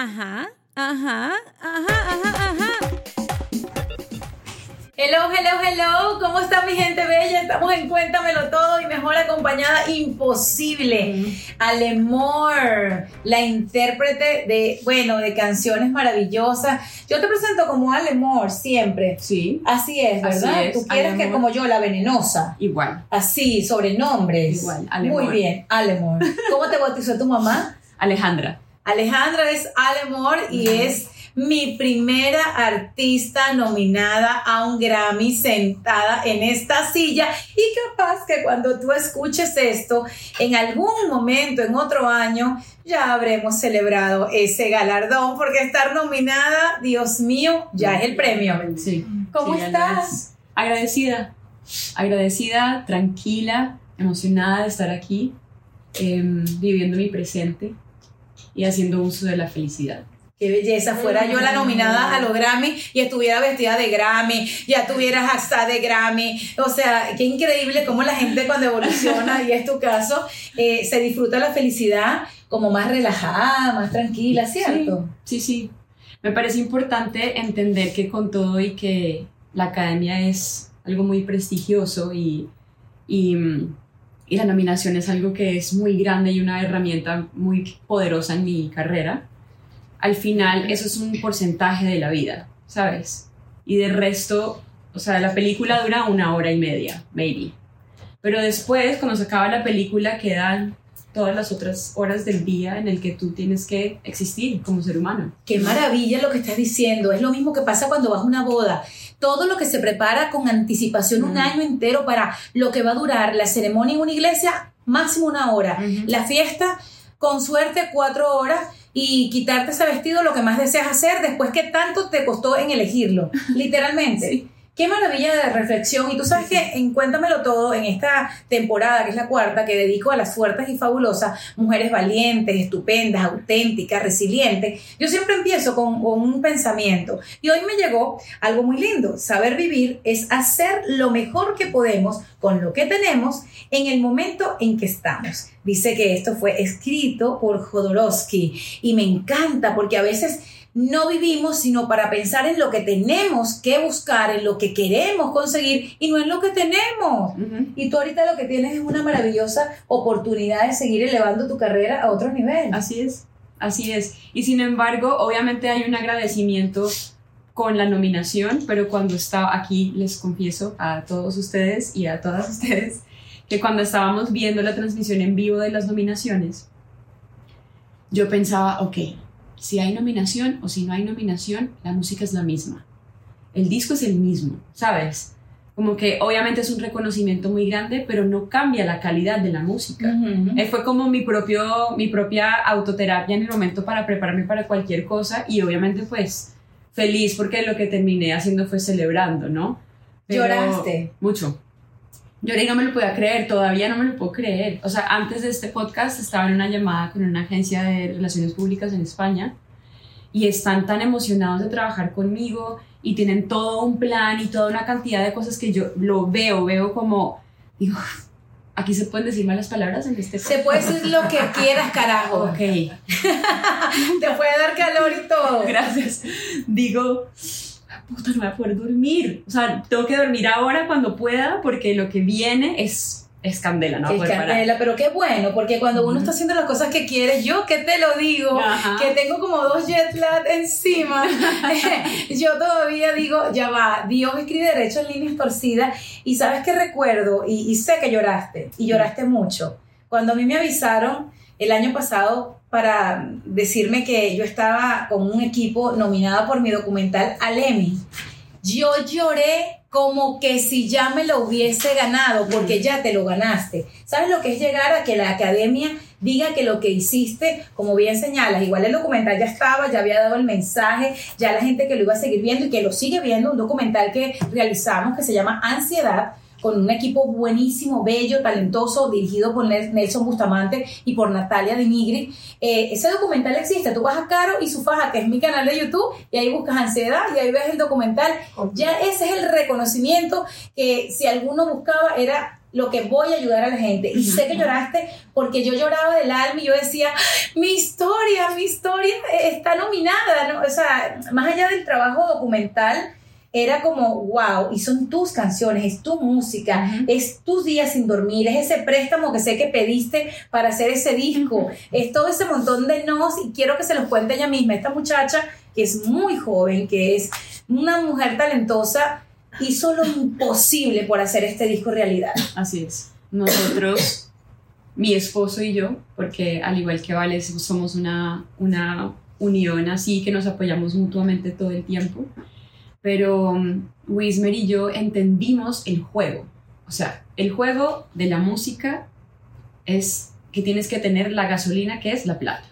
Ajá, ajá, ajá, ajá, ajá. Hello, hello, hello. ¿Cómo está mi gente bella? Estamos en Cuéntamelo Todo y mejor acompañada imposible. Alemor, la intérprete de, bueno, de canciones maravillosas. Yo te presento como Alemor siempre. Sí. Así es, ¿verdad? Así es, Tú quieres que como yo, la venenosa. Igual. Así, sobrenombres. Igual, Alemor. Muy bien, Alemor. ¿Cómo te bautizó tu mamá? Alejandra. Alejandra es Alemor y es mi primera artista nominada a un Grammy sentada en esta silla y capaz que cuando tú escuches esto en algún momento, en otro año, ya habremos celebrado ese galardón porque estar nominada, Dios mío, ya es el premio. Sí. ¿Cómo Sí, estás? Agradecida. Agradecida, tranquila, emocionada de estar aquí, em, viviendo mi presente y haciendo uso de la felicidad. Qué belleza, fuera yo la nominada a los Grammy y estuviera vestida de Grammy, ya tuvieras hasta de Grammy. O sea, qué increíble cómo la gente cuando evoluciona, y es tu caso, eh, se disfruta la felicidad como más relajada, más tranquila, ¿cierto? Sí, sí. Me parece importante entender que con todo y que la academia es algo muy prestigioso y, y, mm, y la nominación es algo que es muy grande y una herramienta muy poderosa en mi carrera, al final eso es un porcentaje de la vida, ¿sabes? Y de resto, o sea, la película dura una hora y media, maybe. Pero después, cuando se acaba la película, quedan todas las otras horas del día en el que tú tienes que existir como ser humano. Qué maravilla lo que estás diciendo. Es lo mismo que pasa cuando vas a una boda. Todo lo que se prepara con anticipación un Mm. año entero para lo que va a durar la ceremonia en una iglesia, máximo una hora. La fiesta, con suerte, cuatro horas y quitarte ese vestido lo que más deseas hacer después que tanto te costó en elegirlo, literalmente. Sí. Qué maravilla de reflexión. Y tú sabes que en Cuéntamelo Todo, en esta temporada, que es la cuarta, que dedico a las fuertes y fabulosas, mujeres valientes, estupendas, auténticas, resilientes, yo siempre empiezo con, con un pensamiento. Y hoy me llegó algo muy lindo. Saber vivir es hacer lo mejor que podemos con lo que tenemos en el momento en que estamos. Dice que esto fue escrito por Jodorowsky y me encanta porque a veces no vivimos sino para pensar en lo que tenemos que buscar, en lo que queremos conseguir y no en lo que tenemos. Ujú. Y tú ahorita lo que tienes es una maravillosa oportunidad de seguir elevando tu carrera a otro nivel. Así es, así es. Y sin embargo, obviamente hay un agradecimiento con la nominación, pero cuando estaba aquí, les confieso a todos ustedes y a todas ustedes, que cuando estábamos viendo la transmisión en vivo de las nominaciones, yo pensaba, ok, si hay nominación o si no hay nominación, la música es la misma. El disco es el mismo, ¿sabes? Como que obviamente es un reconocimiento muy grande, pero no cambia la calidad de la música. Ujú. Eh, fue como mi, propio, mi propia autoterapia en el momento para prepararme para cualquier cosa y obviamente pues feliz porque lo que terminé haciendo fue celebrando, ¿no? Pero- ¿Lloraste? Mucho. Lloré y no me lo podía creer, todavía no me lo puedo creer. O sea, antes de este podcast estaba en una llamada con una agencia de relaciones públicas en España y están tan emocionados de trabajar conmigo y tienen todo un plan y toda una cantidad de cosas que yo lo veo, veo como, digo, aquí se pueden decir malas palabras en este Se puede decir lo que quieras, carajo. Ok, Te puede dar calor y todo. gracias. Digo, puta, no voy a poder dormir. O sea, tengo que dormir ahora cuando pueda porque lo que viene es, es candela, no Es parar. candela, pero qué bueno, porque cuando uno está haciendo las cosas que quiere, yo que te lo digo, Ajá. que tengo como dos jet lag encima, yo todavía digo, ya va, Dios escribe derecho en líneas torcidas, y sabes que recuerdo, y, y sé que lloraste, y lloraste mucho, cuando a mí me avisaron el año pasado para decirme que yo estaba con un equipo nominada por mi documental al Emmy, yo lloré como que si ya me lo hubiese ganado, porque ya te lo ganaste. ¿Sabes lo que es llegar a que la academia diga que lo que hiciste, como bien señalas, igual el documental ya estaba, ya había dado el mensaje, ya la gente que lo iba a seguir viendo y que lo sigue viendo, un documental que realizamos que se llama Ansiedad, con un equipo buenísimo, bello, talentoso, dirigido por Nel- Nelson Bustamante y por Natalia de Nigri. Eh, ese documental existe, tú vas a Caro y su faja, que es mi canal de YouTube, y ahí buscas ansiedad y ahí ves el documental. Ya ese es el reconocimiento que si alguno buscaba era lo que voy a ayudar a la gente. Y sé que lloraste porque yo lloraba del alma y yo decía, mi historia, mi historia está nominada, ¿no? O sea, más allá del trabajo documental, era como, wow, y son tus canciones, es tu música, es tus días sin dormir, es ese préstamo que sé que pediste para hacer ese disco, es todo ese montón de nos y quiero que se los cuente ella misma, esta muchacha que es muy joven, que es una mujer talentosa, hizo lo imposible por hacer este disco realidad. Así es. Nosotros, mi esposo y yo, porque al igual que Vale, somos una, una unión así que nos apoyamos mutuamente todo el tiempo, pero um, Wismer y yo entendimos el juego. O sea, el juego de la música es que tienes que tener la gasolina que es la plata.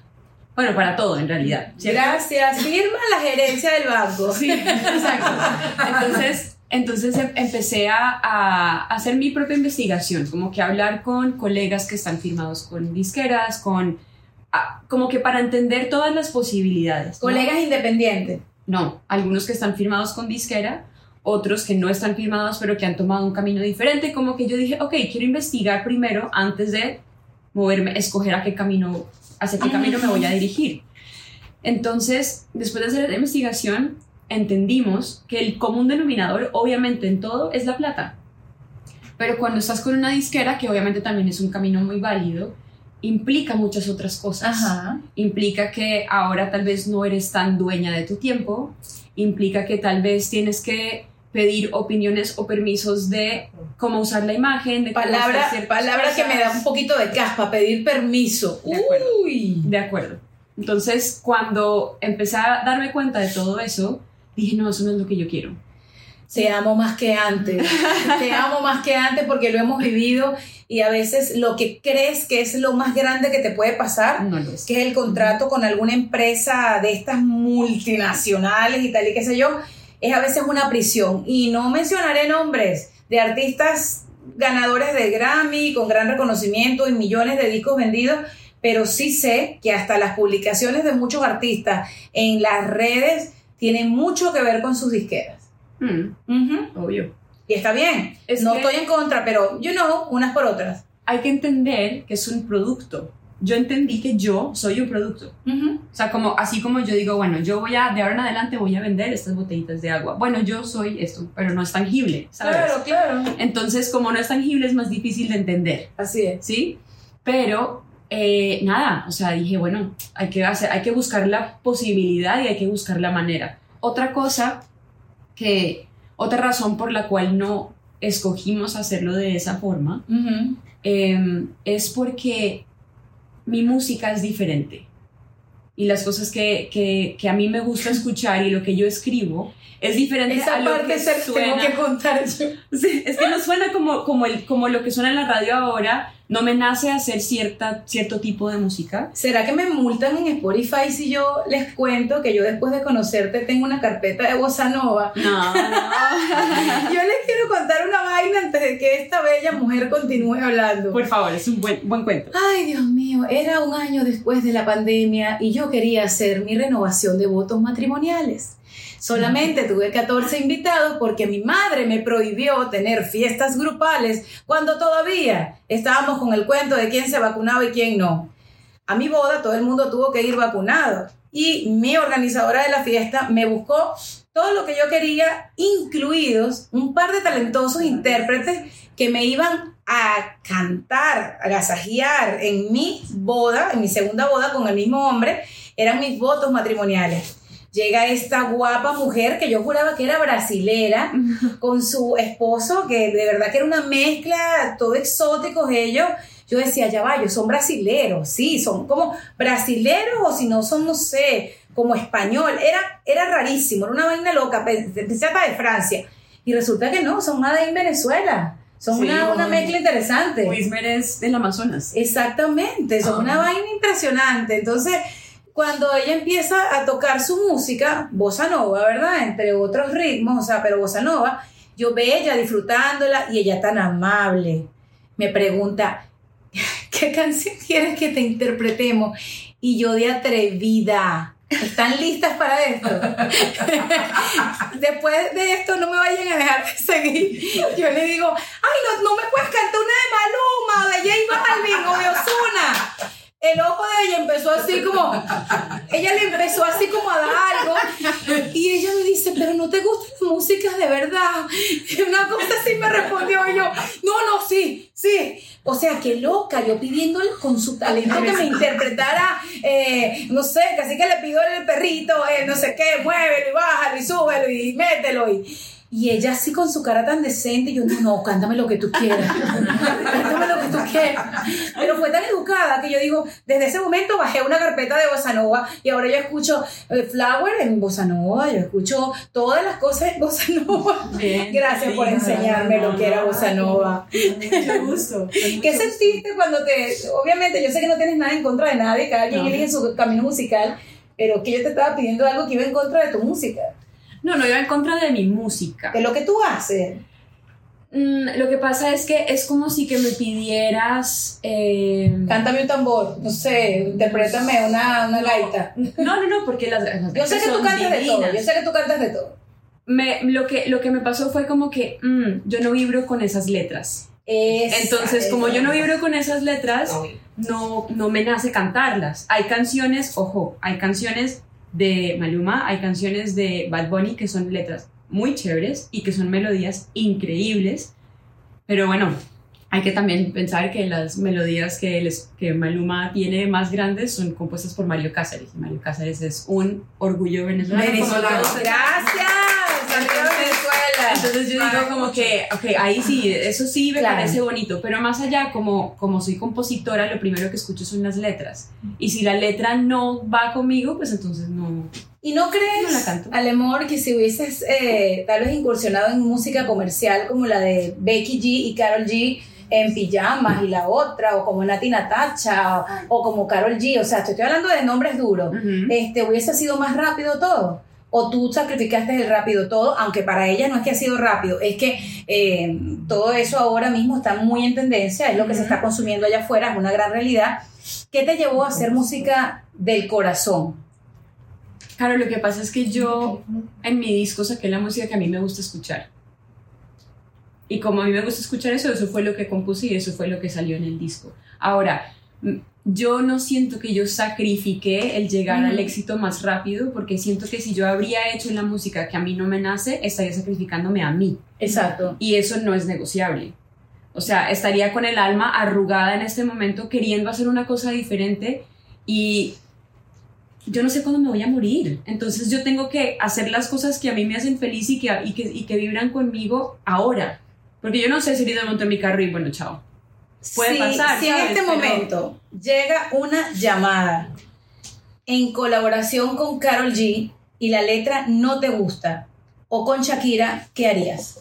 Bueno, para todo en realidad. Gracias. Firma la gerencia del banco. Sí, exacto. Entonces, entonces em, empecé a, hacer mi propia investigación, como que hablar con colegas que están firmados con disqueras, con como que para entender todas las posibilidades. Colegas independientes. No, algunos que están firmados con disquera, otros que no están firmados pero que han tomado un camino diferente, como que yo dije, ok, quiero investigar primero antes de moverme, escoger a qué camino, hacia qué camino me voy a dirigir. Entonces, después de hacer la investigación, entendimos que el común denominador, obviamente en todo, es la plata. Pero cuando estás con una disquera, que obviamente también es un camino muy válido, implica muchas otras cosas. Implica que ahora tal vez no eres tan dueña de tu tiempo, implica que tal vez tienes que pedir opiniones o permisos de cómo usar la imagen, de palabra, palabra que me da un poquito de caspa, pedir permiso. De acuerdo. Uy. De acuerdo. Entonces, cuando empecé a darme cuenta de todo eso, dije, no, eso no es lo que yo quiero. Te amo más que antes, te amo más que antes porque lo hemos vivido y a veces lo que crees que es lo más grande que te puede pasar, no es. que es el contrato con alguna empresa de estas multinacionales y tal y qué sé yo, es a veces una prisión. Y no mencionaré nombres de artistas ganadores de Grammy con gran reconocimiento y millones de discos vendidos, pero sí sé que hasta las publicaciones de muchos artistas en las redes tiene mucho que ver con sus disqueras. Mm, Obvio. Y está bien. no estoy en contra, pero you know, unas por otras. Hay que entender que es un producto. Yo entendí que yo soy un producto. O sea, como, así como yo digo, bueno, yo voy a, de ahora en adelante voy a vender estas botellitas de agua. Bueno, yo soy esto, pero no es tangible, ¿sabes? Claro, claro. Entonces, como no es tangible, es más difícil de entender. Así es. ¿Sí? Pero eh, nada, o sea, dije, bueno, hay que, hacer, hay que buscar la posibilidad y hay que buscar la manera. Otra cosa que, otra razón por la cual no escogimos hacerlo de esa forma, em, es porque mi música es diferente. Y las cosas que, que, a mí me gusta escuchar y lo que yo escribo es diferente a lo que suena. Tengo que contar yo. es que no suena como, como, el, como lo que suena en la radio ahora, no me nace hacer cierta, cierto tipo de música. ¿Será que me multan en Spotify si yo les cuento que yo después de conocerte tengo una carpeta de bossa nova? No, no. yo les quiero contar una vaina antes de que esta bella mujer continúe hablando. Por favor, es un buen, buen cuento. Ay, Dios mío, era un año después de la pandemia y yo quería hacer mi renovación de votos matrimoniales. Solamente tuve 14 invitados porque mi madre me prohibió tener fiestas grupales cuando todavía estábamos con el cuento de quién se vacunaba y quién no. A mi boda todo el mundo tuvo que ir vacunado y mi organizadora de la fiesta me buscó todo lo que yo quería, incluidos un par de talentosos intérpretes que me iban a cantar, a gasajear en mi boda, en mi segunda boda con el mismo hombre, eran mis votos matrimoniales llega esta guapa mujer que yo juraba que era brasilera, con su esposo, que de verdad que era una mezcla, todo exóticos ellos. Yo decía, ya va, ellos son brasileros, sí, son como brasileros o si no son, no sé, como español. Era, era rarísimo, era una vaina loca, pensé hasta de Francia. Y resulta que no, son una de en Venezuela. Son una, una, mezcla interesante. Wismer es del Amazonas. Exactamente, son una vaina impresionante. Entonces, cuando ella empieza a tocar su música, bossa nova, ¿verdad? Entre otros ritmos, o sea, pero bossa nova, yo ve ella disfrutándola y ella tan amable. Me pregunta, ¿qué canción quieres que te interpretemos? Y yo de atrevida, ¿Están listas para esto? Después de esto no me vayan a dejar de seguir. Yo le digo, ay, no, no me puedes cantar una de Maluma, de J Balvin o de Ozuna. El ojo de ella empezó así como, ella le empezó así como a dar algo y ella me dice, pero no te gustan las músicas de verdad. Y una cosa así me respondió y yo, no, no, sí, sí. O sea, qué loca, yo pidiéndole con su talento que me interpretara, eh, no sé, casi que le pido el perrito, eh, no sé qué, muévelo y bájalo y súbelo y mételo y... Y ella así con su cara tan decente, yo, no, no, cántame lo que tú quieras, cántame lo que tú quieras. Pero fue tan educada que yo digo, desde ese momento bajé una carpeta de bossa nova y ahora yo escucho eh, Flower en bossa nova, yo escucho todas las cosas en bossa nova. Bien, Gracias por enseñarme lo que era bossa nova. Mucho gusto. ¿Qué sentiste cuando te, obviamente yo sé que no tienes nada en contra de nadie, cada quien No. elige su camino musical, pero que yo te estaba pidiendo algo que iba en contra de tu música, No, no iba en contra de mi música. de lo que tú haces. Mm, lo que pasa es que es como si que me pidieras... eh, Cántame un tambor, no sé, interprétame una, una gaita. No, no, no, porque las, las Yo sé que tú cantas de todo, yo sé que tú cantas de todo. Me- lo, que, lo que me pasó fue como que mm, yo no vibro con esas letras. Esa, Entonces, como yo no vibro con esas letras, no, no me nace cantarlas. Hay canciones, ojo, hay canciones de Maluma, hay canciones de Bad Bunny que son letras muy chéveres y que son melodías increíbles, pero bueno, hay que también pensar que las melodías que, les, que Maluma tiene más grandes son compuestas por Mario Cáceres. y Mario Cáceres es un orgullo venezolano. Gracias. Entonces yo digo como que, ok, ahí sí, eso sí me Claro. parece bonito, pero más allá, como, como soy compositora, lo primero que escucho son las letras. Y si la letra no va conmigo, pues entonces no... ¿Y no No la crees. Alemor, que si hubieses eh, tal vez incursionado en música comercial como la de Becky G y Carol G en pijamas y la otra, o como Nati Natacha, o, o como Carol G, o sea, te estoy hablando de nombres duros, Ujú. este, hubiese sido más rápido todo? ¿O tú sacrificaste el rápido todo? Aunque para ella no es que ha sido rápido, es que eh, todo eso ahora mismo está muy en tendencia, es lo que se está consumiendo allá afuera, es una gran realidad. ¿Qué te llevó a hacer música del corazón? Claro, lo que pasa es que yo en mi disco saqué la música que a mí me gusta escuchar. Y como a mí me gusta escuchar eso, eso fue lo que compuse y eso fue lo que salió en el disco. Ahora, yo no siento que yo sacrifiqué el llegar al éxito más rápido, porque siento que si yo habría hecho la música que a mí no me nace, estaría sacrificándome a mí. Exacto. Y eso no es negociable. O sea, estaría con el alma arrugada en este momento queriendo hacer una cosa diferente y yo no sé cuándo me voy a morir. Entonces yo tengo que hacer las cosas que a mí me hacen feliz y que, y que, y que vibran conmigo ahora. Porque yo no sé si ahorita monto en mi carro y bueno, chao. Puede Si- pasar, Si en este Pero- momento llega una llamada en colaboración con Carol G y la letra no te gusta, o con Shakira, ¿qué harías?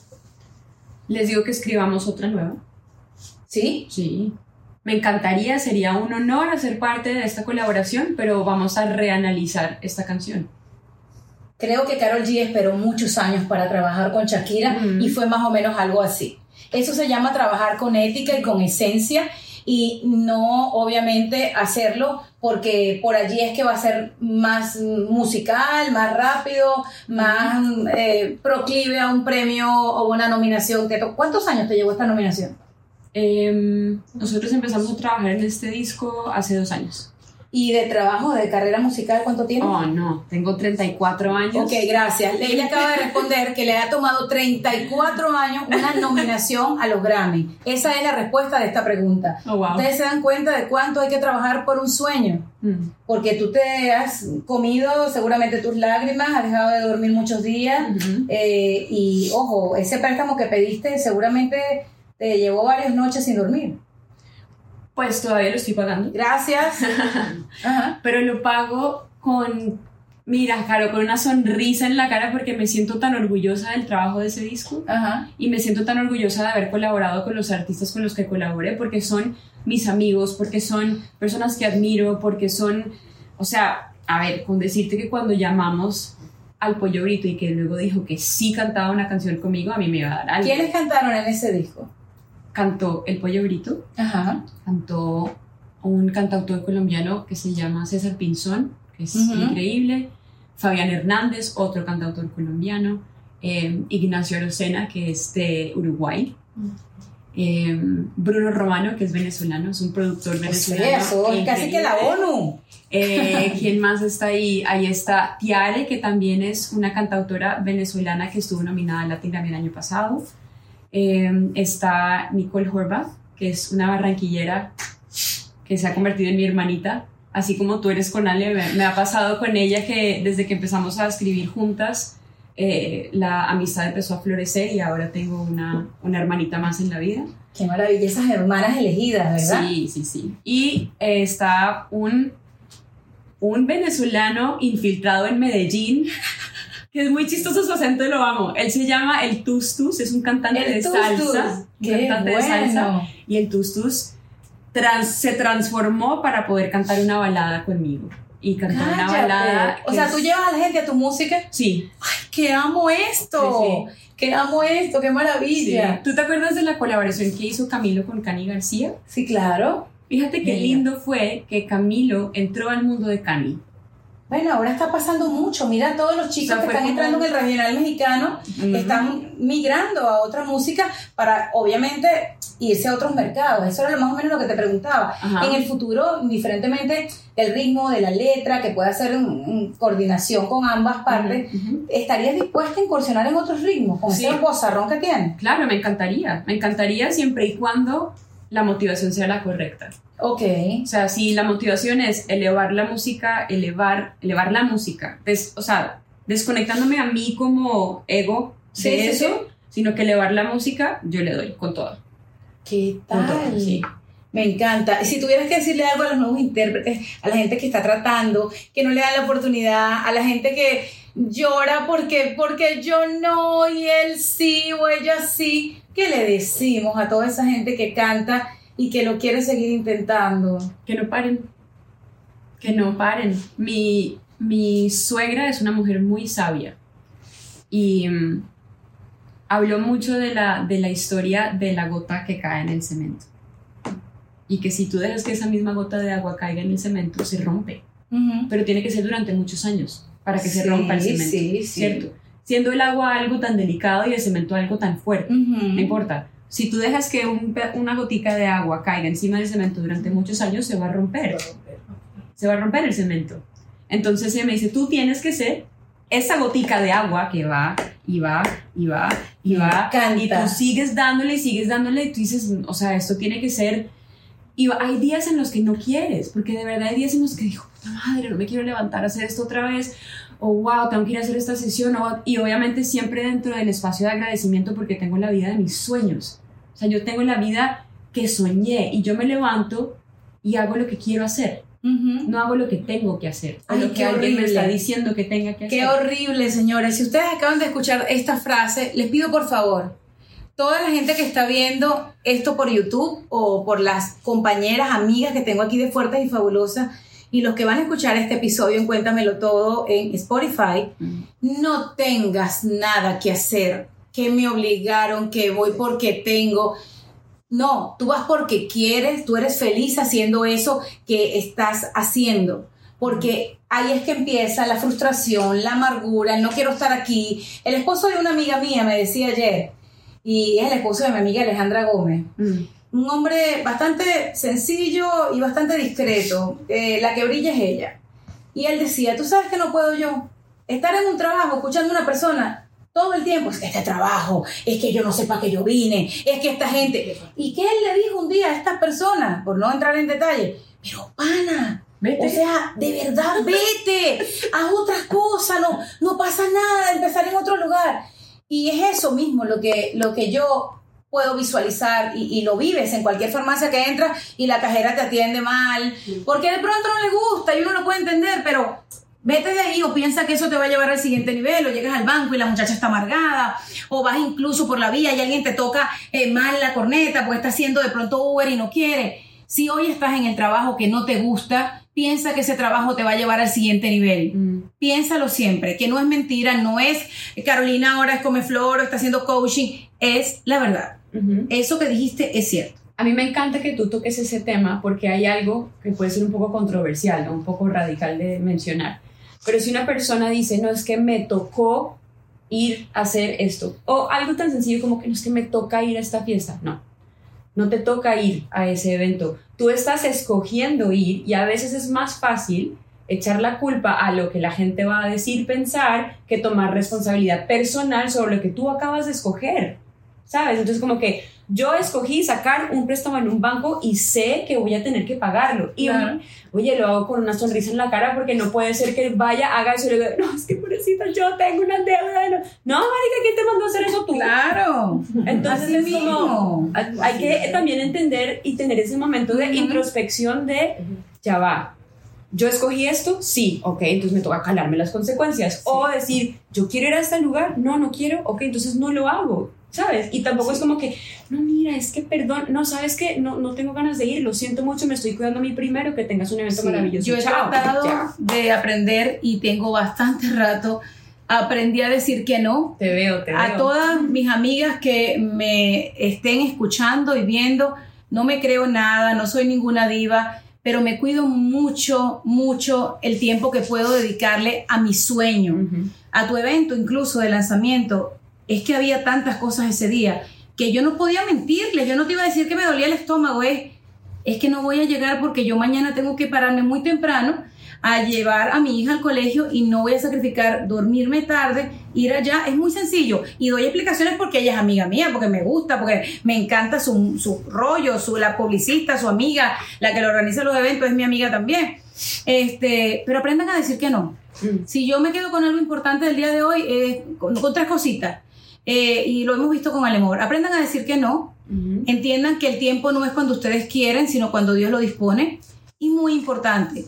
Les digo que escribamos otra nueva. ¿Sí? Sí. Me encantaría, sería un honor hacer parte de esta colaboración, pero vamos a reanalizar esta canción. Creo que Carol G esperó muchos años para trabajar con Shakira y fue más o menos algo así. Eso se llama trabajar con ética y con esencia y no obviamente hacerlo porque por allí es que va a ser más musical, más rápido, más eh, proclive a un premio o una nominación. ¿Cuántos años te llevó esta nominación? Em, nosotros empezamos a trabajar en este disco hace dos años. ¿Y de trabajo, de carrera musical, cuánto tienes? Oh, no, tengo 34 años. Ok, gracias. Ella acaba de responder que le ha tomado 34 años una nominación a los Grammy. Esa es la respuesta de esta pregunta. Oh, wow. Ustedes se dan cuenta de cuánto hay que trabajar por un sueño. Mm. Porque tú te has comido seguramente tus lágrimas, has dejado de dormir muchos días. Eh, y ojo, ese préstamo que pediste seguramente te llevó varias noches sin dormir. Pues todavía lo estoy pagando. Gracias. Ajá. Pero lo pago con, mira, Caro, con una sonrisa en la cara porque me siento tan orgullosa del trabajo de ese disco. Ajá. Y me siento tan orgullosa de haber colaborado con los artistas con los que colaboré porque son mis amigos, porque son personas que admiro, porque son, o sea, a ver, con decirte que cuando llamamos al Pollo Brito y que luego dijo que sí cantaba una canción conmigo, a mí me iba a dar algo. ¿Quiénes cantaron en ese disco? Cantó el Pollo Brito, Ajá. cantó un cantautor colombiano que se llama César Pinzón, que es increíble. Fabián Hernández, otro cantautor colombiano. eh, Ignacio Arocena, que es de Uruguay. eh, Bruno Romano, que es venezolano, es un productor Sí, venezolano. casi que la. ONU. Eh, ¿Quién más está ahí? Ahí está Tiare, que también es una cantautora venezolana que estuvo nominada al Latin Grammy el año pasado. Eh, está Nicole Horvath, que es una barranquillera que se ha convertido en mi hermanita. Así como tú eres con Ale, me, me ha pasado con ella que desde que empezamos a escribir juntas, eh, la amistad empezó a florecer y ahora tengo una, una hermanita más en la vida. Qué maravilla, esas hermanas elegidas, ¿verdad? Sí, sí, sí. Y eh, está un, un venezolano infiltrado en Medellín, que es muy chistoso su acento y lo amo. Él se llama El Tustus, es un cantante de El Tustus. salsa. Qué cantante de salsa. bueno. Y el Tustus trans- se transformó para poder cantar una balada conmigo. Y cantó una balada. O sea, es- tú llevas a la gente a tu música. Sí, ¡Que amo esto! Sí, ¡Que amo esto! ¡Qué sí. maravilla! ¿Tú te acuerdas de la colaboración que hizo Camilo con Cani García? Sí, claro. Fíjate qué lindo fue que Camilo entró al mundo de Cani. Bueno, ahora está pasando mucho. Mira, todos los chicos O sea, que están entrando en el regional mexicano están migrando a otra música para, obviamente, irse a otros mercados. Eso era lo más o menos lo que te preguntaba. Ajá. En el futuro, indiferentemente del ritmo, de la letra, que pueda ser en coordinación con ambas partes. ¿estarías dispuesta a incursionar en otros ritmos con Sí. ese bozarrón que tienes? Claro, me encantaría. Me encantaría siempre y cuando la motivación sea la correcta. Ok. O sea, si la motivación es elevar la música, elevar, elevar la música, des- o sea, desconectándome a mí como ego Sí, de sí, eso, sí. sino que elevar la música, yo le doy con todo. ¿Qué tal? todo, sí. Me encanta. Si tuvieras que decirle algo a los nuevos intérpretes, a la gente que está tratando, que no le dan la oportunidad, a la gente que llora porque, porque yo no y él sí o ella sí, ¿qué le decimos a toda esa gente que canta y que lo quiere seguir intentando? Que no paren. Que no paren. Mi, mi suegra es una mujer muy sabia y mm, habló mucho de la, de la historia de la gota que cae en el cemento. Y que si tú dejas que esa misma gota de agua caiga en el cemento, se rompe. Pero tiene que ser durante muchos años para que se rompa el cemento. sí, sí. ¿Cierto? Siendo el agua algo tan delicado y el cemento algo tan fuerte. No importa. Si tú dejas que un una gotica de agua caiga encima del cemento durante muchos años, se va a romper. Se va a romper el cemento. Entonces ella me dice, tú tienes que ser esa gotica de agua que va y va y va y va. Y tú sigues dándole y sigues dándole y tú dices, o sea, esto tiene que ser... Y hay días en los que no quieres, porque de verdad hay días en los que digo, puta madre, no me quiero levantar a hacer esto otra vez, o wow, tengo que ir a hacer esta sesión, o- y obviamente siempre dentro del espacio de agradecimiento porque tengo la vida de mis sueños. O sea, yo tengo la vida que soñé y yo me levanto y hago lo que quiero hacer, Ujú. no hago lo que tengo que hacer, o Ay, lo qué que alguien me horrible. está diciendo que tenga que hacer. Qué horrible, señores. Si ustedes acaban de escuchar esta frase, les pido por favor, toda la gente que está viendo esto por YouTube o por las compañeras, amigas que tengo aquí de Fuertes y Fabulosas, y los que van a escuchar este episodio en Cuéntamelo Todo en Spotify, Mm. no tengas nada que hacer, que me obligaron, que voy porque tengo. No, tú vas porque quieres, tú eres feliz haciendo eso que estás haciendo. Porque ahí es que empieza la frustración, la amargura, el no quiero estar aquí. El esposo de una amiga mía me decía ayer, y es el esposo de mi amiga Alejandra Gómez, Mm. un hombre bastante sencillo y bastante discreto. Eh, la que brilla es ella. Y él decía, tú sabes que no puedo yo estar en un trabajo escuchando a una persona todo el tiempo, es que este trabajo, es que yo no sé para qué yo vine, es que esta gente... Y que él le dijo un día a estas personas, por no entrar en detalle, pero pana, Vete. o sea, de verdad, vete, haz otras cosas, no, no pasa nada, empezar en otro lugar. Y es eso mismo lo que, lo que yo puedo visualizar y, y lo vives en cualquier farmacia que entras y la cajera te atiende mal, porque de pronto no le gusta y uno lo puede entender, pero vete de ahí o piensa que eso te va a llevar al siguiente nivel o llegas al banco y la muchacha está amargada o vas incluso por la vía y alguien te toca eh, mal la corneta porque está haciendo de pronto Uber y no quiere. Si hoy estás en el trabajo que no te gusta, piensa que ese trabajo te va a llevar al siguiente nivel. Mm. Piénsalo siempre, que no es mentira, no es Carolina ahora es come flor o está haciendo coaching, es la verdad. Eso que dijiste es cierto. a mí me encanta que tú toques ese tema porque hay algo que puede ser un poco controversial, ¿no? un poco radical de mencionar. Pero si una persona dice, no, es que me tocó ir a hacer esto, o algo tan sencillo como que no es que me toca ir a esta fiesta, no, no te toca ir a ese evento, tú estás escogiendo ir y a veces es más fácil echar la culpa a lo que la gente va a decir, pensar, que tomar responsabilidad personal sobre lo que tú acabas de escoger, ¿sabes? Entonces como que yo escogí sacar un préstamo en un banco y sé que voy a tener que pagarlo. Y oye, lo hago con una sonrisa en la cara porque no puede ser que vaya, haga eso y le diga, no, es que pobrecita, yo tengo una deuda. No, marica, ¿quién te mandó a hacer eso tú? Claro. Entonces es como, hay que también entender y tener ese momento de introspección de, ya va, yo escogí esto, sí, ok, entonces me toca calarme las consecuencias. O decir, yo quiero ir a este lugar, no, no quiero, ok, entonces no lo hago. ¿Sabes? Y tampoco es como que, no, mira, es que perdón, no, ¿sabes que No, no tengo ganas de ir, lo siento mucho, me estoy cuidando a mí primero, que tengas un evento maravilloso. Yo he tratado de aprender y tengo bastante rato. Aprendí a decir que no. Te veo, te veo. A todas mis amigas que me estén escuchando y viendo, no me creo nada, no soy ninguna diva, pero me cuido mucho, mucho el tiempo que puedo dedicarle a mi sueño, a tu evento incluso de lanzamiento es que había tantas cosas ese día que yo no podía mentirle, yo no te iba a decir que me dolía el estómago, es, es que no voy a llegar porque yo mañana tengo que pararme muy temprano a llevar a mi hija al colegio y no voy a sacrificar dormirme tarde, ir allá, es muy sencillo. Y doy explicaciones porque ella es amiga mía, porque me gusta, porque me encanta su, su rollo, su, la publicista, su amiga, la que le organiza los eventos es mi amiga también. Este, pero aprendan a decir que no. Si yo me quedo con algo importante del día de hoy, es con, con tres cositas eh, y lo hemos visto con Alemor. Aprendan a decir que no, entiendan que el tiempo no es cuando ustedes quieren, sino cuando Dios lo dispone. Y muy importante,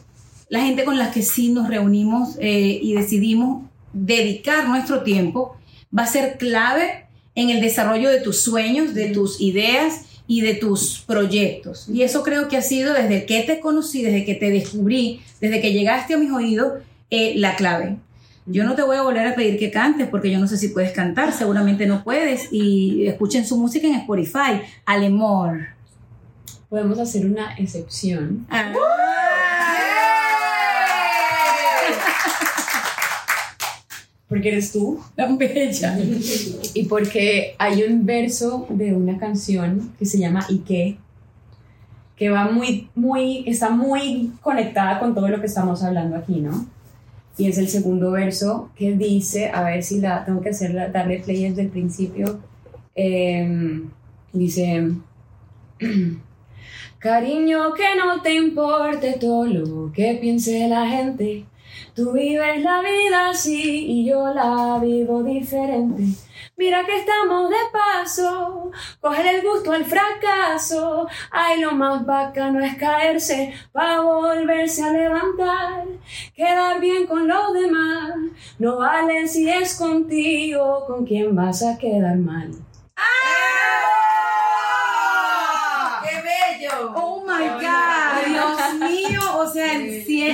la gente con la que sí nos reunimos eh, y decidimos dedicar nuestro tiempo va a ser clave en el desarrollo de tus sueños, de tus ideas y de tus proyectos. Y eso creo que ha sido desde que te conocí, desde que te descubrí, desde que llegaste a mis oídos, eh, la clave. Yo no te voy a volver a pedir que cantes porque yo no sé si puedes cantar, seguramente no puedes. Y escuchen su música en Spotify, Alemor. Podemos hacer una excepción. Ah. Porque eres tú. Tan bella. Y porque hay un verso de una canción que se llama ¿Y qué? Que va muy, muy, está muy conectada con todo lo que estamos hablando aquí, ¿no? Y es el segundo verso que dice, a ver si la tengo que hacer, darle play desde el principio, em, dice, cariño que no te importe todo lo que piense la gente, tú vives la vida así y yo la vivo diferente. Mira que estamos de paso, coger el gusto al fracaso. Ay, lo más bacano es caerse para volverse a levantar. Quedar bien con los demás, no vale si es contigo con quien vas a quedar mal. ¡Ah! ¡Qué bello! ¡Oh my God! Dios mío, o sea,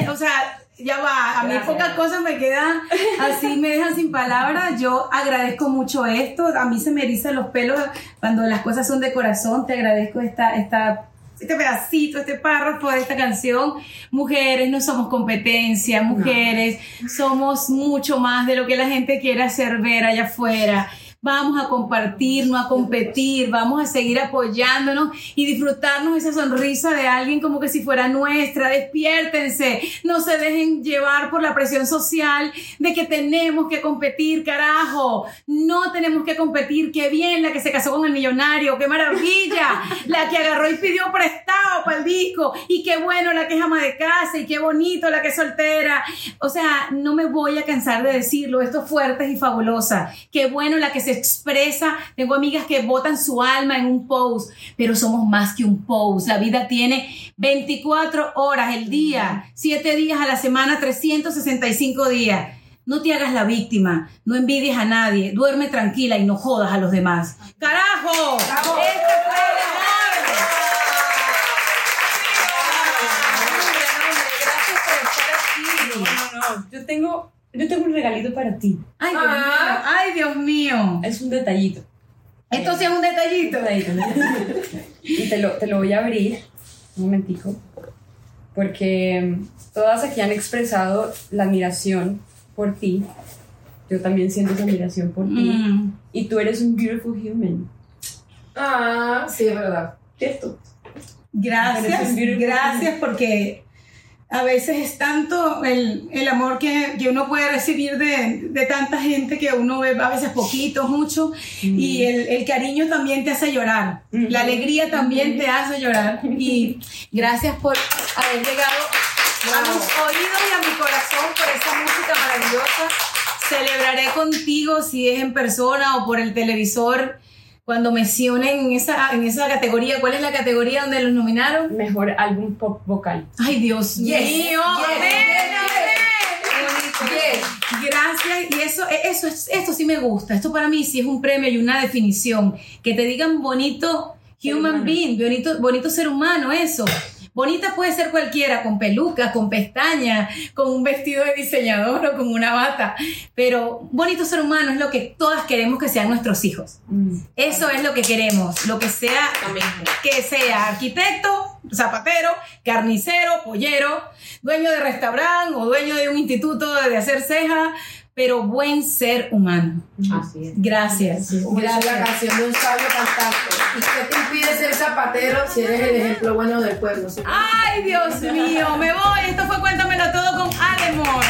o sea, ya va, a mí pocas cosas me quedan así, me dejan sin palabras. Yo agradezco mucho esto, a mí se me erizan los pelos cuando las cosas son de corazón. Te agradezco esta, esta este pedacito, este párrafo de esta canción. Mujeres, no somos competencia, mujeres, somos mucho más de lo que la gente quiere hacer ver allá afuera vamos a compartir, no a competir, vamos a seguir apoyándonos y disfrutarnos esa sonrisa de alguien como que si fuera nuestra. Despiértense, no se dejen llevar por la presión social de que tenemos que competir, carajo. No tenemos que competir. Qué bien la que se casó con el millonario, qué maravilla. La que agarró y pidió prestado para el disco y qué bueno la que es ama de casa y qué bonito la que es soltera. O sea, no me voy a cansar de decirlo. Esto es fuerte y fabulosa. Qué bueno la que se expresa. Tengo amigas que botan su alma en un post, pero somos más que un post. La vida tiene 24 horas el día, 7 días a la semana, 365 días. No te hagas la víctima, no envidies a nadie, duerme tranquila y no jodas a los demás. ¡Carajo! Este Yo tengo yo tengo un regalito para ti. Ay, Dios mío. Ay, Dios mío. Es un detallito. Esto sí es un detallito. Y te lo, te lo voy a abrir un momentico, porque todas aquí han expresado la admiración por ti. Yo también siento esa admiración por ti. Mm. Y tú eres un beautiful human. Ah, sí, es verdad. ¿Cierto? Gracias, un gracias porque a veces es tanto el, el amor que, que uno puede recibir de, de tanta gente que uno ve a veces poquito, mucho, y el, el cariño también te hace llorar, la alegría también te hace llorar. Y gracias por haber llegado a mis oídos y a mi corazón por esa música maravillosa. Celebraré contigo si es en persona o por el televisor. Cuando mencionen en esa, en esa categoría, ¿cuál es la categoría donde los nominaron? Mejor álbum pop vocal. Ay, Dios mío. yes, amén, yes. Yes. Gracias. Y eso, eso, es- esto sí me gusta. Esto para mí sí es un premio y una definición. Que te digan bonito human being, bonito, bonito ser humano, eso. Bonita puede ser cualquiera, con peluca, con pestañas, con un vestido de diseñador o con una bata. Pero bonito ser humano es lo que todas queremos que sean nuestros hijos. Eso es lo que queremos. Lo que sea que sea arquitecto, zapatero, carnicero, pollero, dueño de restaurante o dueño de un instituto de hacer cejas, pero buen ser humano. Así es. Gracias. Como dice la Gracias. canción de un sabio cantante. ¿Y qué te impide ser zapatero si eres el ejemplo bueno del pueblo? ¿sí? Ay, Dios mío, me voy. Esto fue Cuéntamelo Todo con Alemor.